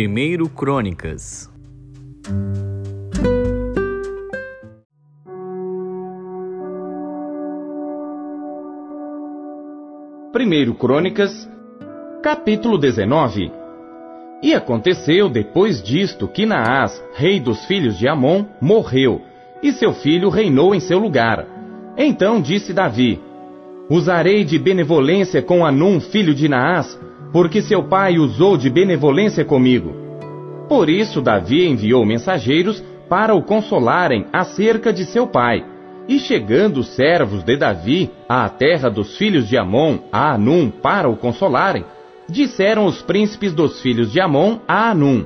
Primeiro Crônicas Primeiro Crônicas, capítulo 19 E aconteceu depois disto que Naás, rei dos filhos de Amon, morreu, e seu filho reinou em seu lugar. Então disse Davi: Usarei de benevolência com Anum, filho de Naás, porque seu pai usou de benevolência comigo. Por isso Davi enviou mensageiros para o consolarem acerca de seu pai. E chegando os servos de Davi à terra dos filhos de Amon, a Anum, para o consolarem, disseram os príncipes dos filhos de Amon a Anum: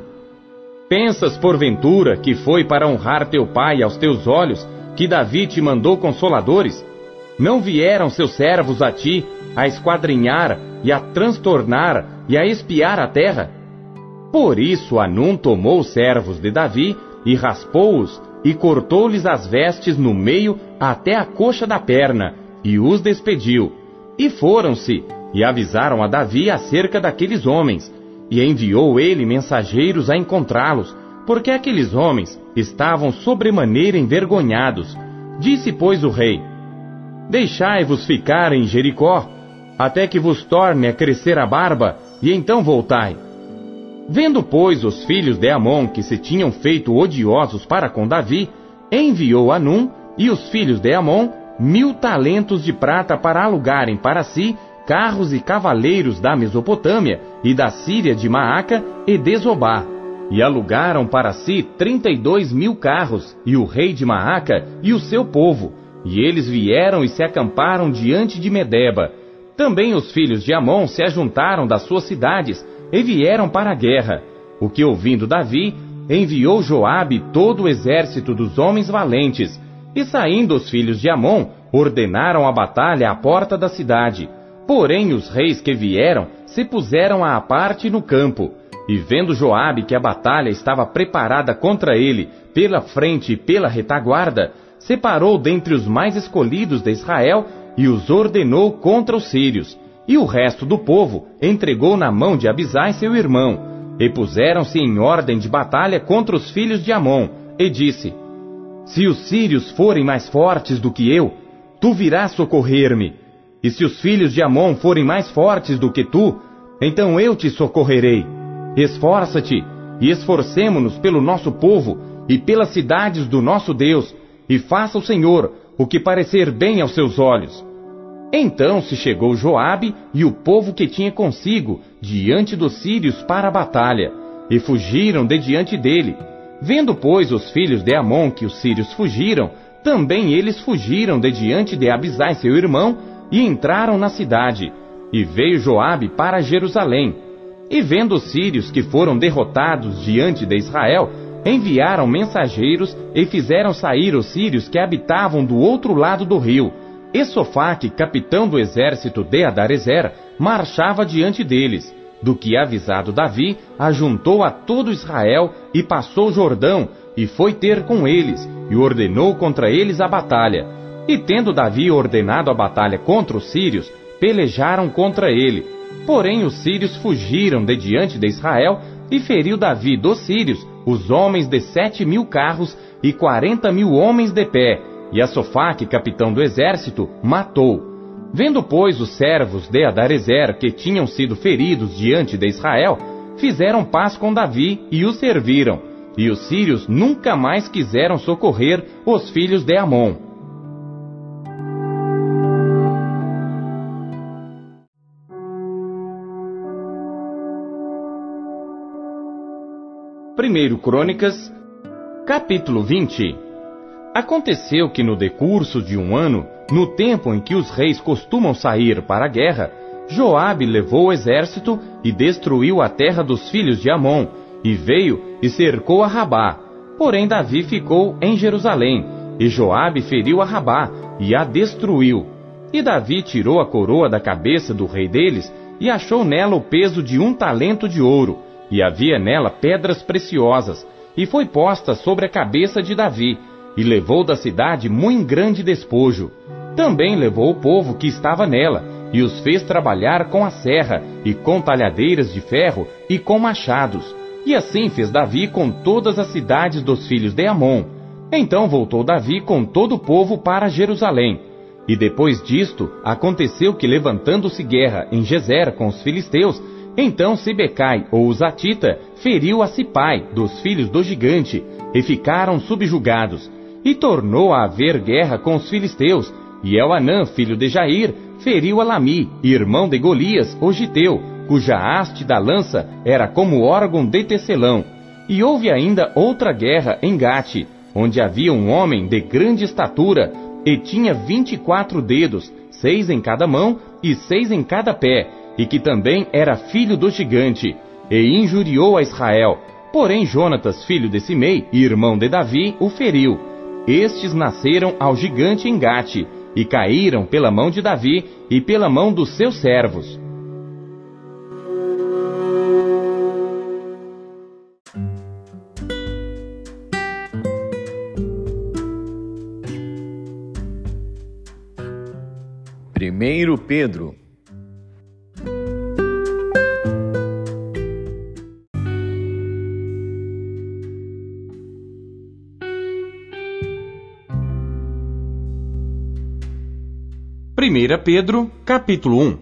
Pensas porventura que foi para honrar teu pai aos teus olhos que Davi te mandou consoladores? Não vieram seus servos a ti a esquadrinhar e a transtornar e a espiar a terra? Por isso Anum tomou os servos de Davi e raspou-os e cortou-lhes as vestes no meio até a coxa da perna e os despediu. E foram-se e avisaram a Davi acerca daqueles homens e enviou ele mensageiros a encontrá-los, porque aqueles homens estavam sobremaneira envergonhados. Disse, pois, o rei: Deixai-vos ficar em Jericó, até que vos torne a crescer a barba, e então voltai. Vendo, pois, os filhos de Amon que se tinham feito odiosos para com Davi, enviou Anum e os filhos de Amon mil talentos de prata para alugarem para si carros e cavaleiros da Mesopotâmia e da Síria de Maaca e de Zobá. E alugaram para si trinta e dois mil carros, e o rei de Maaca e o seu povo. E eles vieram e se acamparam diante de Medeba. Também os filhos de Amon se ajuntaram das suas cidades e vieram para a guerra. O que ouvindo Davi, enviou Joabe todo o exército dos homens valentes, e saindo os filhos de Amon, ordenaram a batalha à porta da cidade. Porém os reis que vieram se puseram à parte no campo, e vendo Joabe que a batalha estava preparada contra ele, pela frente e pela retaguarda, separou dentre os mais escolhidos de Israel e os ordenou contra os sírios, e o resto do povo entregou na mão de Abisai seu irmão, e puseram-se em ordem de batalha contra os filhos de Amon, e disse: Se os sírios forem mais fortes do que eu, tu virás socorrer-me, e se os filhos de Amon forem mais fortes do que tu, então eu te socorrerei. Esforça-te e esforcemo-nos pelo nosso povo e pelas cidades do nosso Deus, e faça o Senhor o que parecer bem aos seus olhos. Então se chegou Joabe e o povo que tinha consigo diante dos sírios para a batalha, e fugiram de diante dele. Vendo, pois, os filhos de Amon que os sírios fugiram, também eles fugiram de diante de Abisai seu irmão, e entraram na cidade. E veio Joabe para Jerusalém. E vendo os sírios que foram derrotados diante de Israel, enviaram mensageiros e fizeram sair os sírios que habitavam do outro lado do rio. E Sofaque, capitão do exército de Adarezer, marchava diante deles. Do que avisado Davi, ajuntou a todo Israel e passou Jordão, e foi ter com eles, e ordenou contra eles a batalha. E tendo Davi ordenado a batalha contra os sírios, pelejaram contra ele. Porém os sírios fugiram de diante de Israel, e feriu Davi dos sírios os homens de sete mil carros e quarenta mil homens de pé, e a Sofaque, capitão do exército, matou. Vendo, pois, os servos de Adarezer que tinham sido feridos diante de Israel, fizeram paz com Davi e o serviram. E os sírios nunca mais quiseram socorrer os filhos de Amon. Primeiro Crônicas, capítulo 20. Aconteceu que no decurso de um ano, no tempo em que os reis costumam sair para a guerra, Joabe levou o exército e destruiu a terra dos filhos de Amon, e veio e cercou a Rabá. Porém Davi ficou em Jerusalém, e Joabe feriu a Rabá e a destruiu. E Davi tirou a coroa da cabeça do rei deles e achou nela o peso de um talento de ouro e havia nela pedras preciosas, e foi posta sobre a cabeça de Davi, e levou da cidade muito grande despojo. Também levou o povo que estava nela, e os fez trabalhar com a serra, e com talhadeiras de ferro, e com machados. E assim fez Davi com todas as cidades dos filhos de Amon. Então voltou Davi com todo o povo para Jerusalém. E depois disto, aconteceu que levantando-se guerra em Gezer com os filisteus, então Sibecai, ou Zatita, feriu a Sipai, dos filhos do gigante, e ficaram subjugados. E tornou a haver guerra com os filisteus, e Elanã, filho de Jair, feriu a Lami, irmão de Golias, o Giteu, cuja haste da lança era como órgão de tecelão. E houve ainda outra guerra em Gate, onde havia um homem de grande estatura, e tinha vinte e quatro dedos, seis em cada mão e seis em cada pé, e que também era filho do gigante, e injuriou a Israel. Porém Jonatas, filho de Simei, irmão de Davi, o feriu. Estes nasceram ao gigante em Gate, e caíram pela mão de Davi e pela mão dos seus servos. Primeiro Pedro Primeira Pedro, capítulo 1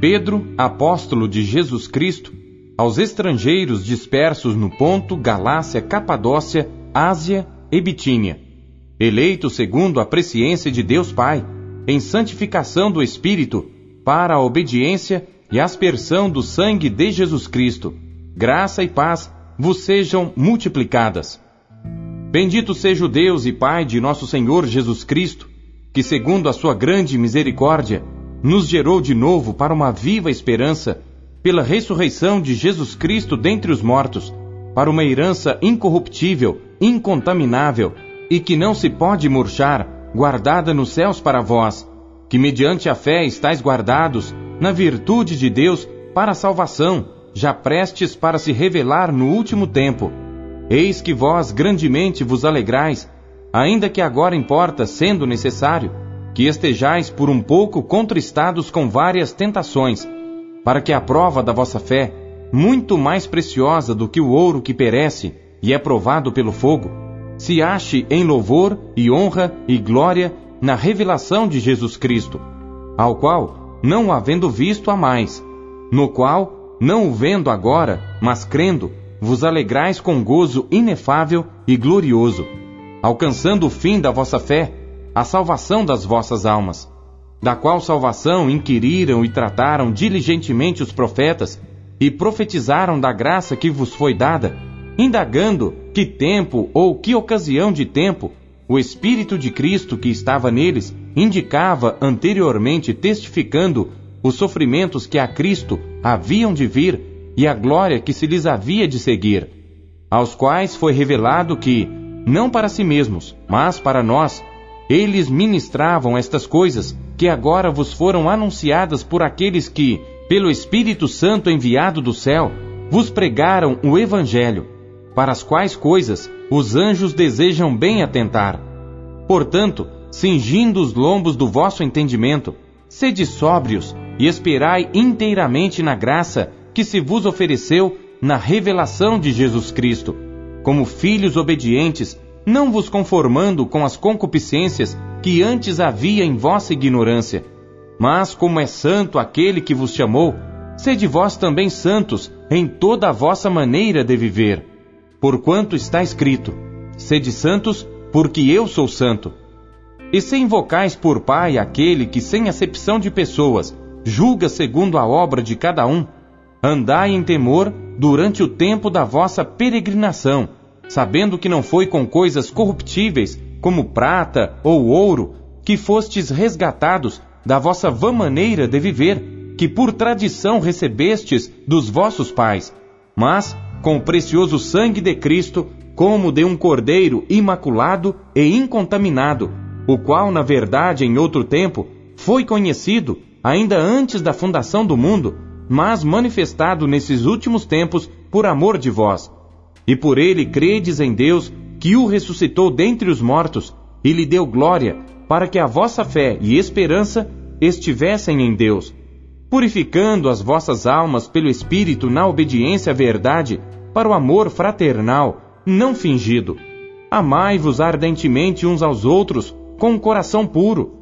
Pedro, apóstolo de Jesus Cristo, aos estrangeiros dispersos no Ponto, Galácia, Capadócia, Ásia e Bitínia, eleitos segundo a presciência de Deus Pai, em santificação do Espírito, para a obediência e aspersão do sangue de Jesus Cristo. Graça e paz vos sejam multiplicadas. Bendito seja o Deus e Pai de nosso Senhor Jesus Cristo, que, segundo a sua grande misericórdia, nos gerou de novo para uma viva esperança, pela ressurreição de Jesus Cristo dentre os mortos, para uma herança incorruptível, incontaminável e que não se pode murchar guardada nos céus para vós, que mediante a fé estáis guardados na virtude de Deus para a salvação, já prestes para se revelar no último tempo. Eis que vós grandemente vos alegrais, ainda que agora importa, sendo necessário, que estejais por um pouco contristados com várias tentações, para que a prova da vossa fé, muito mais preciosa do que o ouro que perece e é provado pelo fogo, se ache em louvor e honra e glória na revelação de Jesus Cristo, ao qual, não havendo visto a mais, no qual, não o vendo agora, mas crendo, vos alegrais com gozo inefável e glorioso, alcançando o fim da vossa fé, a salvação das vossas almas, da qual salvação inquiriram e trataram diligentemente os profetas, e profetizaram da graça que vos foi dada, indagando que tempo ou que ocasião de tempo o Espírito de Cristo que estava neles indicava anteriormente, testificando os sofrimentos que a Cristo haviam de vir e a glória que se lhes havia de seguir, aos quais foi revelado que, não para si mesmos, mas para nós, eles ministravam estas coisas que agora vos foram anunciadas por aqueles que, pelo Espírito Santo enviado do céu, vos pregaram o Evangelho para as quais coisas os anjos desejam bem atentar. Portanto, cingindo os lombos do vosso entendimento, sede sóbrios e esperai inteiramente na graça que se vos ofereceu na revelação de Jesus Cristo, como filhos obedientes, não vos conformando com as concupiscências que antes havia em vossa ignorância. Mas como é santo aquele que vos chamou, sede vós também santos em toda a vossa maneira de viver porquanto está escrito: Sede santos, porque eu sou santo. E se invocais por Pai aquele que, sem acepção de pessoas, julga segundo a obra de cada um, andai em temor durante o tempo da vossa peregrinação, sabendo que não foi com coisas corruptíveis, como prata ou ouro, que fostes resgatados da vossa vã maneira de viver, que por tradição recebestes dos vossos pais, mas com o precioso sangue de Cristo, como de um cordeiro imaculado e incontaminado, o qual, na verdade, em outro tempo, foi conhecido ainda antes da fundação do mundo, mas manifestado nesses últimos tempos por amor de vós. E por ele credes em Deus, que o ressuscitou dentre os mortos e lhe deu glória, para que a vossa fé e esperança estivessem em Deus purificando as vossas almas pelo Espírito na obediência à verdade, para o amor fraternal, não fingido. Amai-vos ardentemente uns aos outros, com um coração puro,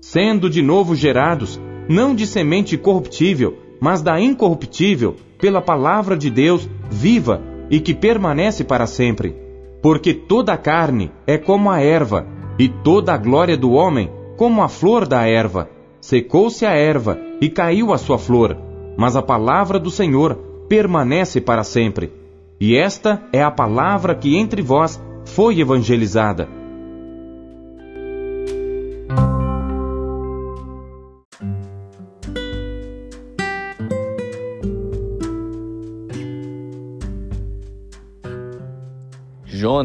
sendo de novo gerados, não de semente corruptível, mas da incorruptível, pela palavra de Deus viva e que permanece para sempre. Porque toda a carne é como a erva, e toda a glória do homem como a flor da erva. Secou-se a erva e caiu a sua flor, mas a palavra do Senhor permanece para sempre. E esta é a palavra que entre vós foi evangelizada.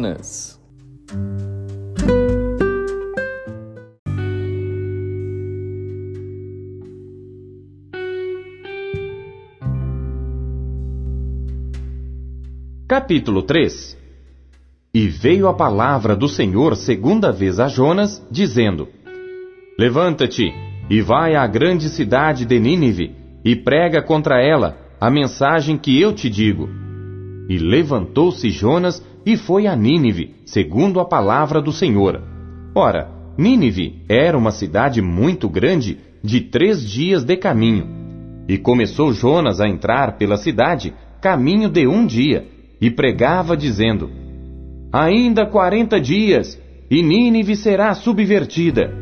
Jonas. Capítulo 3 E veio a palavra do Senhor segunda vez a Jonas, dizendo: Levanta-te e vai à grande cidade de Nínive e prega contra ela a mensagem que eu te digo. E levantou-se Jonas e foi a Nínive, segundo a palavra do Senhor. Ora, Nínive era uma cidade muito grande, de três dias de caminho. E começou Jonas a entrar pela cidade, caminho de um dia, e pregava, dizendo: Ainda quarenta dias, e Nínive será subvertida.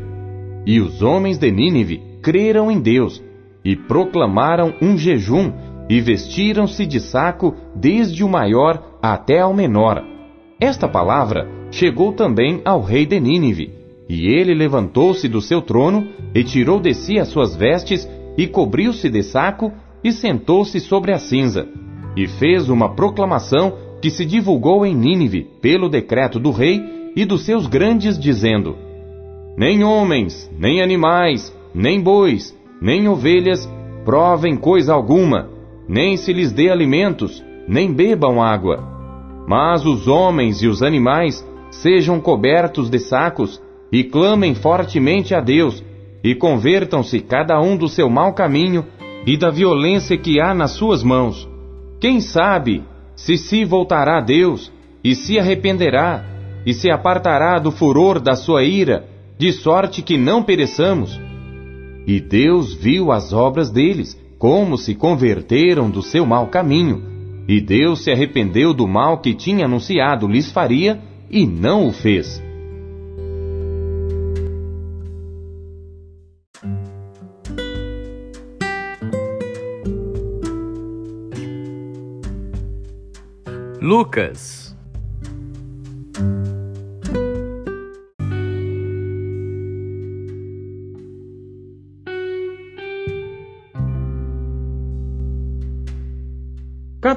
E os homens de Nínive creram em Deus, e proclamaram um jejum, e vestiram-se de saco desde o maior até ao menor. Esta palavra chegou também ao rei de Nínive, e ele levantou-se do seu trono, e tirou de si as suas vestes, e cobriu-se de saco, e sentou-se sobre a cinza, e fez uma proclamação que se divulgou em Nínive pelo decreto do rei e dos seus grandes, dizendo: Nem homens, nem animais, nem bois, nem ovelhas provem coisa alguma, nem se lhes dê alimentos, nem bebam água. Mas os homens e os animais sejam cobertos de sacos e clamem fortemente a Deus, e convertam-se cada um do seu mau caminho e da violência que há nas suas mãos. Quem sabe se se voltará a Deus e se arrependerá e se apartará do furor da sua ira, de sorte que não pereçamos? E Deus viu as obras deles como se converteram do seu mau caminho, e Deus se arrependeu do mal que tinha anunciado lhes faria e não o fez. Lucas.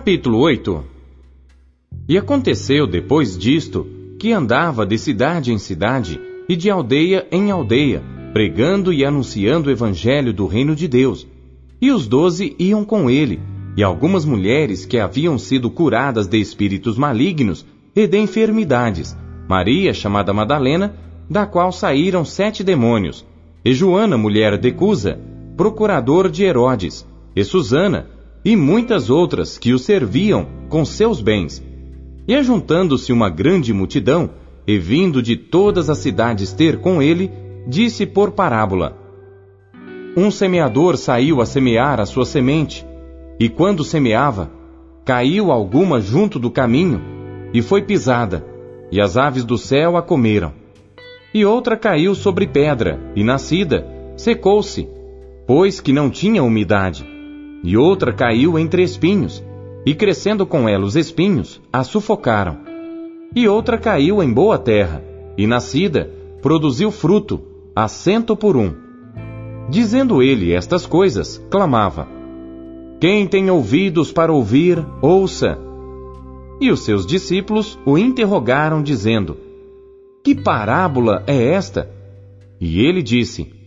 Capítulo 8 E aconteceu depois disto que andava de cidade em cidade e de aldeia em aldeia, pregando e anunciando o evangelho do reino de Deus. E os doze iam com ele, e algumas mulheres que haviam sido curadas de espíritos malignos e de enfermidades, Maria, chamada Madalena, da qual saíram sete demônios, e Joana, mulher de Cusa, procurador de Herodes, e Susana, e muitas outras que o serviam com seus bens. E ajuntando-se uma grande multidão, e vindo de todas as cidades ter com ele, disse por parábola: Um semeador saiu a semear a sua semente, e quando semeava, caiu alguma junto do caminho, e foi pisada, e as aves do céu a comeram. E outra caiu sobre pedra, e nascida, secou-se, pois que não tinha umidade e outra caiu entre espinhos, e crescendo com ela os espinhos, a sufocaram. E outra caiu em boa terra, e nascida, produziu fruto, a cento por um. Dizendo ele estas coisas, clamava: Quem tem ouvidos para ouvir, ouça. E os seus discípulos o interrogaram, dizendo: Que parábola é esta? E ele disse: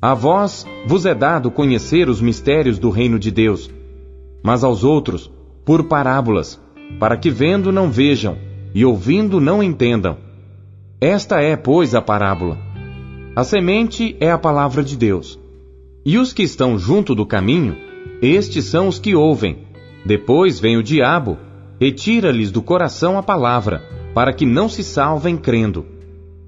a vós vos é dado conhecer os mistérios do reino de Deus, mas aos outros, por parábolas, para que vendo não vejam e ouvindo não entendam. Esta é, pois, a parábola. A semente é a palavra de Deus. E os que estão junto do caminho, estes são os que ouvem. Depois vem o diabo e tira-lhes do coração a palavra, para que não se salvem crendo.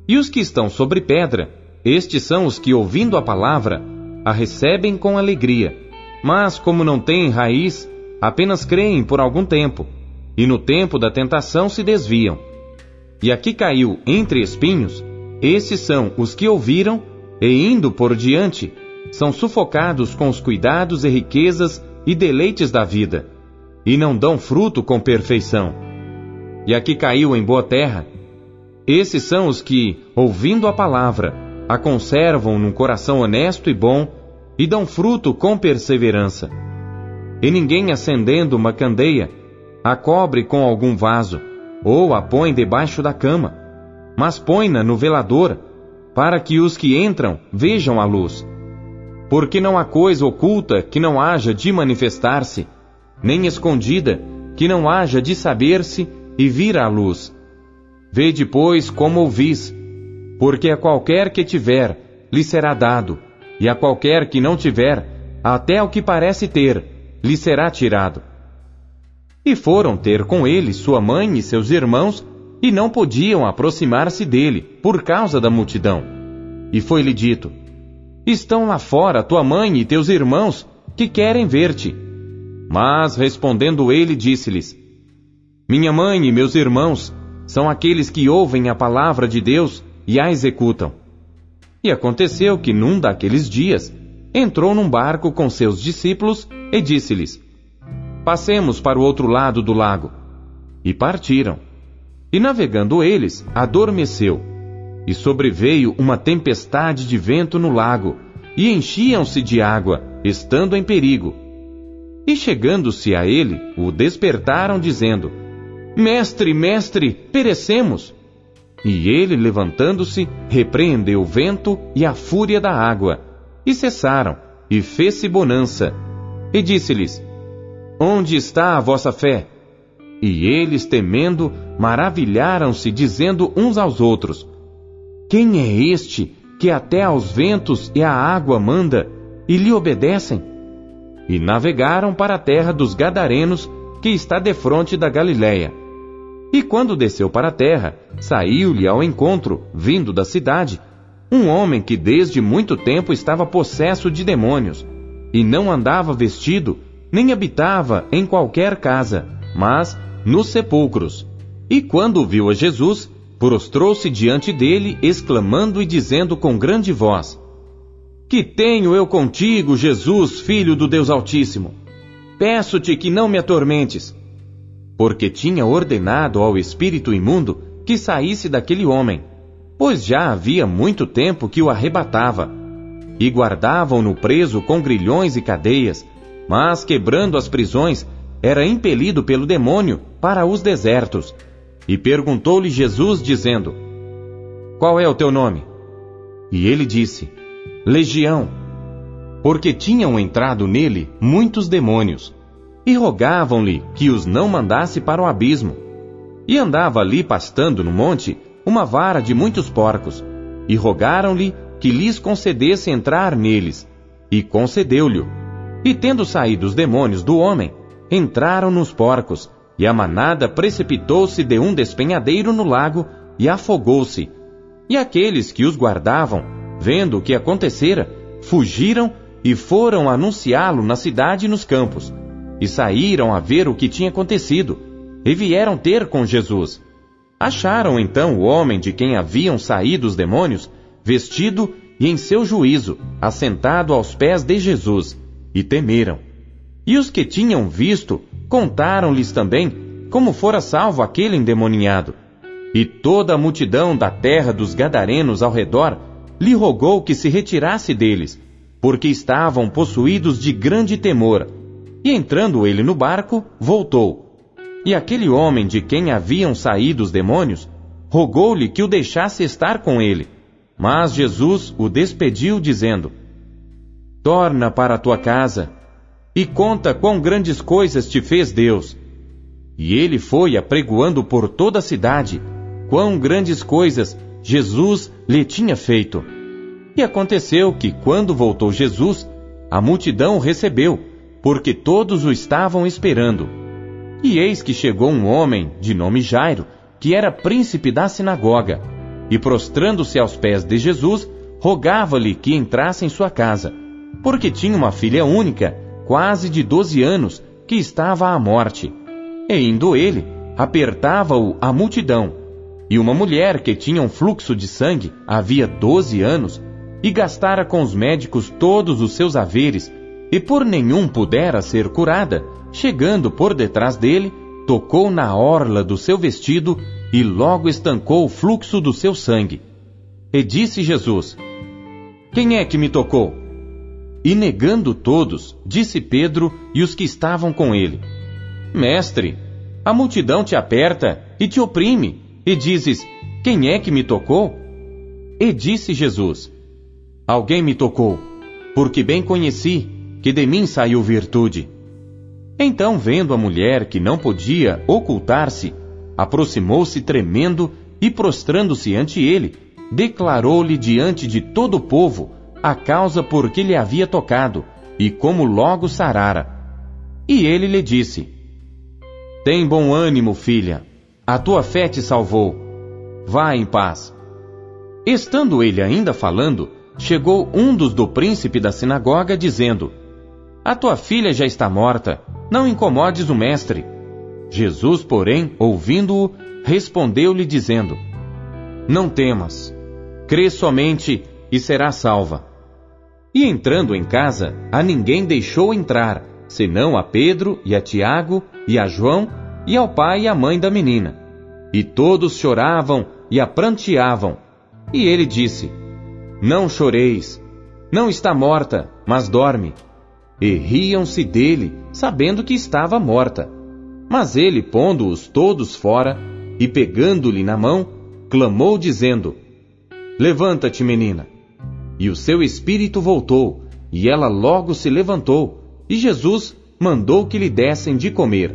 E os que estão sobre pedra, estes são os que, ouvindo a palavra, a recebem com alegria, mas como não têm raiz, apenas creem por algum tempo, e no tempo da tentação se desviam. E aqui caiu entre espinhos, esses são os que ouviram e, indo por diante, são sufocados com os cuidados e riquezas e deleites da vida, e não dão fruto com perfeição. E aqui caiu em boa terra. Esses são os que, ouvindo a palavra, a conservam num coração honesto e bom, e dão fruto com perseverança. E ninguém acendendo uma candeia, a cobre com algum vaso, ou a põe debaixo da cama, mas põe-na no velador, para que os que entram vejam a luz. Porque não há coisa oculta que não haja de manifestar-se, nem escondida que não haja de saber-se e vir à luz. Vede, pois, como ouvis, porque a qualquer que tiver, lhe será dado, e a qualquer que não tiver, até o que parece ter, lhe será tirado. E foram ter com ele sua mãe e seus irmãos, e não podiam aproximar-se dele, por causa da multidão. E foi-lhe dito: Estão lá fora tua mãe e teus irmãos, que querem ver-te. Mas, respondendo ele, disse-lhes: Minha mãe e meus irmãos são aqueles que ouvem a palavra de Deus e a executam. E aconteceu que num daqueles dias entrou num barco com seus discípulos e disse-lhes: Passemos para o outro lado do lago. E partiram. E navegando eles, adormeceu. E sobreveio uma tempestade de vento no lago, e enchiam-se de água, estando em perigo. E chegando-se a ele, o despertaram, dizendo: Mestre, mestre, perecemos. E ele, levantando-se, repreendeu o vento e a fúria da água, e cessaram, e fez-se bonança. E disse-lhes: Onde está a vossa fé? E eles, temendo, maravilharam-se, dizendo uns aos outros: Quem é este que até aos ventos e à água manda e lhe obedecem? E navegaram para a terra dos Gadarenos, que está defronte da Galiléia. E quando desceu para a terra, saiu-lhe ao encontro, vindo da cidade, um homem que desde muito tempo estava possesso de demônios, e não andava vestido, nem habitava em qualquer casa, mas nos sepulcros. E quando viu a Jesus, prostrou-se diante dele, exclamando e dizendo com grande voz: Que tenho eu contigo, Jesus, filho do Deus Altíssimo? Peço-te que não me atormentes. Porque tinha ordenado ao espírito imundo que saísse daquele homem, pois já havia muito tempo que o arrebatava. E guardavam-no preso com grilhões e cadeias, mas quebrando as prisões, era impelido pelo demônio para os desertos. E perguntou-lhe Jesus, dizendo: Qual é o teu nome? E ele disse: Legião, porque tinham entrado nele muitos demônios, e rogavam-lhe que os não mandasse para o abismo. E andava ali pastando no monte uma vara de muitos porcos, e rogaram-lhe que lhes concedesse entrar neles, e concedeu-lhe. E tendo saído os demônios do homem, entraram nos porcos, e a manada precipitou-se de um despenhadeiro no lago e afogou-se. E aqueles que os guardavam, vendo o que acontecera, fugiram e foram anunciá-lo na cidade e nos campos. E saíram a ver o que tinha acontecido, e vieram ter com Jesus. Acharam então o homem de quem haviam saído os demônios, vestido e em seu juízo, assentado aos pés de Jesus e temeram. E os que tinham visto contaram-lhes também como fora salvo aquele endemoniado. E toda a multidão da terra dos Gadarenos ao redor lhe rogou que se retirasse deles, porque estavam possuídos de grande temor. E entrando ele no barco, voltou. E aquele homem de quem haviam saído os demônios, rogou-lhe que o deixasse estar com ele. Mas Jesus o despediu, dizendo: Torna para a tua casa e conta quão grandes coisas te fez Deus. E ele foi apregoando por toda a cidade quão grandes coisas Jesus lhe tinha feito. E aconteceu que, quando voltou Jesus, a multidão o recebeu, porque todos o estavam esperando. E eis que chegou um homem, de nome Jairo, que era príncipe da sinagoga, e prostrando-se aos pés de Jesus, rogava-lhe que entrasse em sua casa, porque tinha uma filha única, quase de doze anos, que estava à morte. E indo ele, apertava-o a multidão. E uma mulher que tinha um fluxo de sangue havia doze anos, e gastara com os médicos todos os seus haveres, e por nenhum pudera ser curada, chegando por detrás dele, tocou na orla do seu vestido e logo estancou o fluxo do seu sangue. E disse Jesus: Quem é que me tocou? E negando todos, disse Pedro e os que estavam com ele: Mestre, a multidão te aperta e te oprime, e dizes: Quem é que me tocou? E disse Jesus: Alguém me tocou, porque bem conheci que de mim saiu virtude. Então, vendo a mulher que não podia ocultar-se, aproximou-se tremendo e, prostrando-se ante ele, declarou-lhe diante de todo o povo a causa por que lhe havia tocado e como logo sarara. E ele lhe disse: Tem bom ânimo, filha, a tua fé te salvou. Vá em paz. Estando ele ainda falando, chegou um dos do príncipe da sinagoga, dizendo: A tua filha já está morta, não incomodes o mestre. Jesus, porém, ouvindo-o, respondeu-lhe, dizendo: Não temas, crê somente e será salva. E entrando em casa, a ninguém deixou entrar, senão a Pedro e a Tiago e a João e ao pai e à mãe da menina. E todos choravam e a pranteavam. E ele disse: não choreis, não está morta, mas dorme. E riam-se dele, sabendo que estava morta. Mas ele, pondo-os todos fora, e pegando-lhe na mão, clamou, dizendo: Levanta-te, menina. E o seu espírito voltou, e ela logo se levantou, e Jesus mandou que lhe dessem de comer.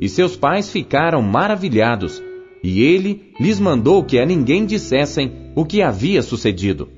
E seus pais ficaram maravilhados, e ele lhes mandou que a ninguém dissessem o que havia sucedido.